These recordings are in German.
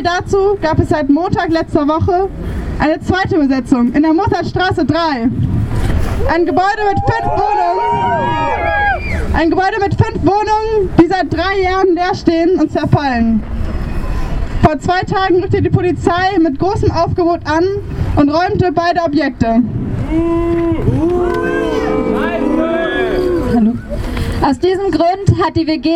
Parallel dazu gab es seit Montag letzter Woche eine zweite Besetzung in der Mozartstraße 3. Ein Gebäude mit fünf Wohnungen. Ein Gebäude mit fünf Wohnungen, die seit drei Jahren leer stehen und zerfallen. Vor zwei Tagen rückte die Polizei mit großem Aufgebot an und räumte beide Objekte. Hallo. Aus diesem Grund hat die WG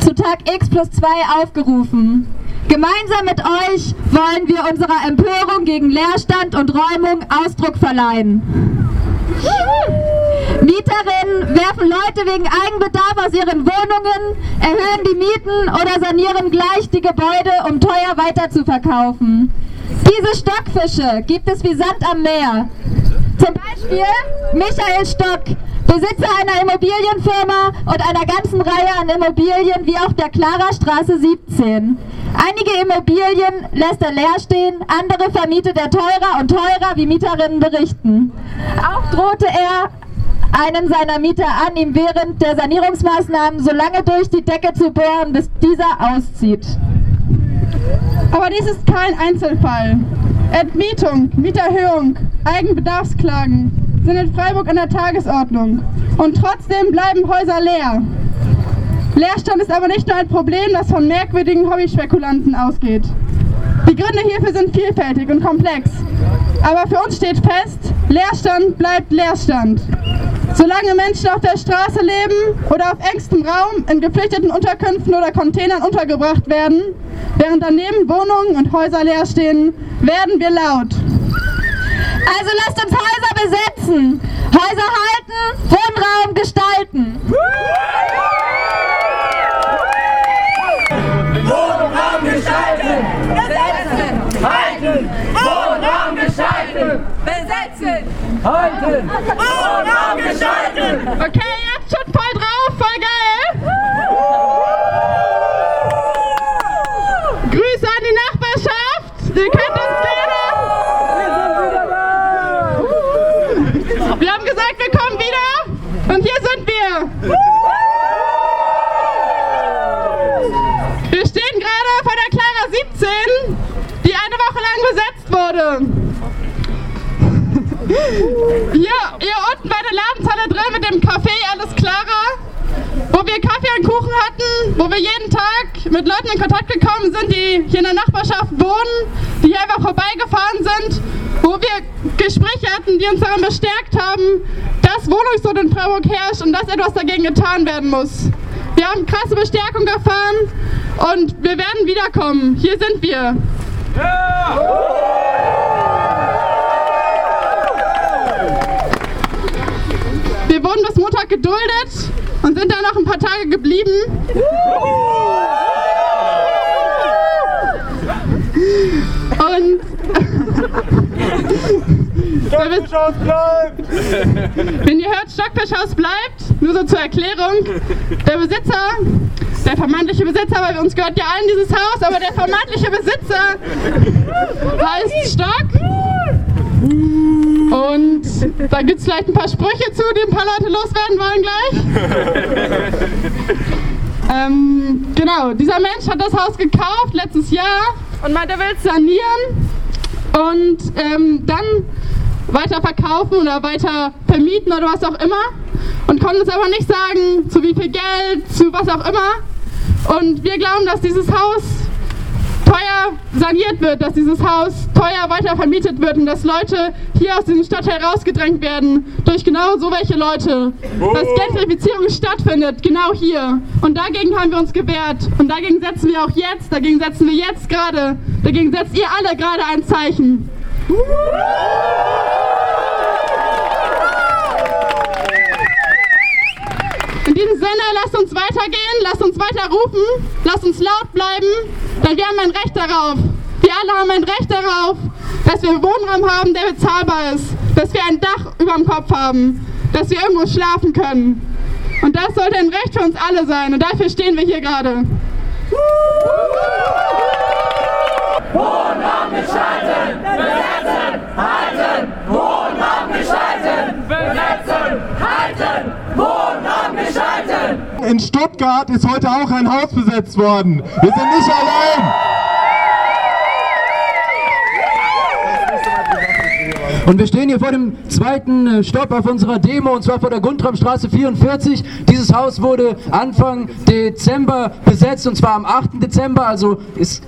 zu Tag X plus 2 aufgerufen. Gemeinsam mit euch wollen wir unserer Empörung gegen Leerstand und Räumung Ausdruck verleihen. Mieterinnen werfen Leute wegen Eigenbedarf aus ihren Wohnungen, erhöhen die Mieten oder sanieren gleich die Gebäude, um teuer weiterzuverkaufen. Diese Stockfische gibt es wie Sand am Meer. Zum Beispiel Michael Stock, Besitzer einer Immobilienfirma und einer ganzen Reihe an Immobilien wie auch der Clara Straße 17. Einige Immobilien lässt er leer stehen, andere vermietet er teurer und teurer, wie Mieterinnen berichten. Auch drohte er einen seiner Mieter an, ihm während der Sanierungsmaßnahmen so lange durch die Decke zu bohren, bis dieser auszieht. Aber dies ist kein Einzelfall. Entmietung, Mieterhöhung, Eigenbedarfsklagen sind in Freiburg an der Tagesordnung. Und trotzdem bleiben Häuser leer. Leerstand ist aber nicht nur ein Problem, das von merkwürdigen Hobbyspekulanten ausgeht. Die Gründe hierfür sind vielfältig und komplex. Aber für uns steht fest, Leerstand bleibt Leerstand. Solange Menschen auf der Straße leben oder auf engstem Raum in geflüchteten Unterkünften oder Containern untergebracht werden, während daneben Wohnungen und Häuser leer stehen, werden wir laut. Also lasst uns Häuser besetzen, Häuser halten, Wohnraum gestalten. Besetzen! Halten! Wohnraum gestalten! Okay, jetzt schon voll drauf, voll geil! Grüße an die Nachbarschaft! Ihr kennt das gerne! Wir haben gesagt, wir kommen wieder und hier sind wir! Wir stehen gerade vor der Clara 17, die eine Woche lang besetzt wurde. Hier, hier unten bei der Ladenzeile drin mit dem Café Alles Clara, wo wir Kaffee und Kuchen hatten, wo wir jeden Tag mit Leuten in Kontakt gekommen sind, die hier in der Nachbarschaft wohnen, die hier einfach vorbeigefahren sind, wo wir Gespräche hatten, die uns daran bestärkt haben, dass Wohnungsnot in Freiburg herrscht und dass etwas dagegen getan werden muss. Wir haben krasse Bestärkung erfahren und wir werden wiederkommen. Hier sind wir. Wir wurden bis Montag geduldet und sind dann noch ein paar Tage geblieben. Und Stockfischhaus bleibt! wenn ihr hört, Stockfischhaus bleibt, nur so zur Erklärung, der Besitzer, der vermeintliche Besitzer, weil uns gehört ja allen dieses Haus, aber der vermeintliche Besitzer heißt Stock. Und da gibt es vielleicht ein paar Sprüche zu, die ein paar Leute loswerden wollen gleich. ähm, genau, dieser Mensch hat das Haus gekauft letztes Jahr und meint, er will es sanieren und ähm, dann weiter verkaufen oder weiter vermieten oder was auch immer und konnte uns aber nicht sagen, zu wie viel Geld, zu was auch immer. Und wir glauben, dass dieses Haus teuer saniert wird, dass dieses Haus teuer weiter vermietet wird und dass Leute hier aus diesem Stadtteil rausgedrängt werden durch genau so welche Leute. Dass Gentrifizierung stattfindet, genau hier. Und dagegen haben wir uns gewehrt. Und dagegen setzen wir auch jetzt, dagegen setzen wir jetzt gerade, dagegen setzt ihr alle gerade ein Zeichen. In diesem Sinne, lasst uns weitergehen, lasst uns weiter rufen, lasst uns laut bleiben, denn wir haben ein Recht darauf. Wir alle haben ein Recht darauf, dass wir Wohnraum haben, der bezahlbar ist, dass wir ein Dach über dem Kopf haben, dass wir irgendwo schlafen können. Und das sollte ein Recht für uns alle sein und dafür stehen wir hier gerade. Wohnraum gestalten! Besetzen! Halten! Wohnraum gestalten! Besetzen! Halten! In Stuttgart ist heute auch ein Haus besetzt worden. Wir sind nicht allein. Und wir stehen hier vor dem zweiten äh, Stopp auf unserer Demo, und zwar vor der Guntramstraße 44. Dieses Haus wurde Anfang Dezember besetzt, und zwar am 8. Dezember, also ist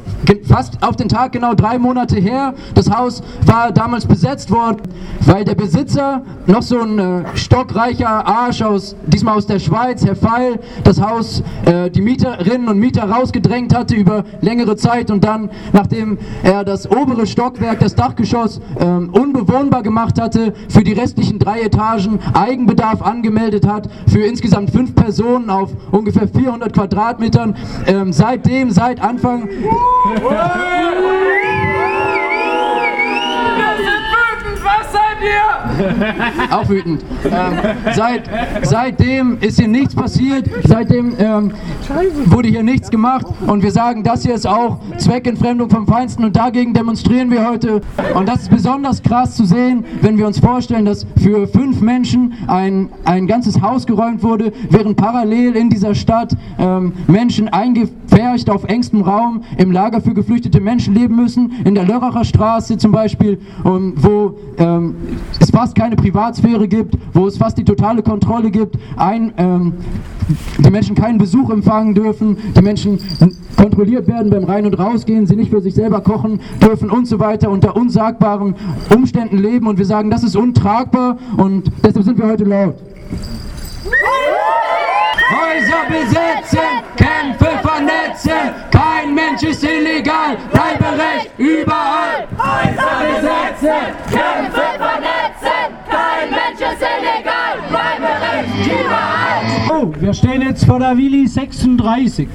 fast auf den Tag genau drei Monate her. Das Haus war damals besetzt worden, weil der Besitzer, noch so ein äh, stockreicher Arsch aus, diesmal aus der Schweiz, Herr Feil, das Haus, äh, die Mieterinnen und Mieter rausgedrängt hatte über längere Zeit und dann, nachdem er das obere Stockwerk, das Dachgeschoss, äh, unbewohnbar gemacht hatte, für die restlichen drei Etagen Eigenbedarf angemeldet hat, für insgesamt fünf Personen auf ungefähr 400 Quadratmetern. Ähm, seitdem, seit Anfang Auch wütend. Ähm, seit, seitdem ist hier nichts passiert, seitdem ähm, wurde hier nichts gemacht und wir sagen, das hier ist auch Zweckentfremdung vom Feinsten und dagegen demonstrieren wir heute. Und das ist besonders krass zu sehen, wenn wir uns vorstellen, dass für fünf Menschen ein, ein ganzes Haus geräumt wurde, während parallel in dieser Stadt ähm, Menschen eingepfercht auf engstem Raum im Lager für geflüchtete Menschen leben müssen, in der Lörracher Straße zum Beispiel, um, wo ähm, es fast keine Privatsphäre gibt, wo es fast die totale Kontrolle gibt, ein, ähm, die Menschen keinen Besuch empfangen dürfen, die Menschen kontrolliert werden beim Rein- und Rausgehen, sie nicht für sich selber kochen dürfen und so weiter, unter unsagbaren Umständen leben und wir sagen, das ist untragbar und deshalb sind wir heute laut. Häuser besetzen, ist illegal, Bleiberecht überall. Häuser besetzen, Kämpfe vernetzen, kein Mensch ist illegal, Bleiberecht überall. Oh, wir stehen jetzt vor der Willi 36.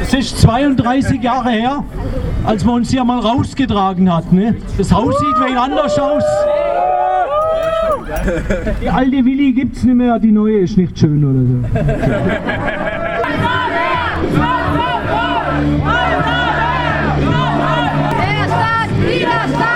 Es ist 32 Jahre her, als man uns hier mal rausgetragen hat. Ne? Das Haus sieht wenig anders aus. Die alte Willi gibt's nicht mehr, die neue ist nicht schön oder so. Vira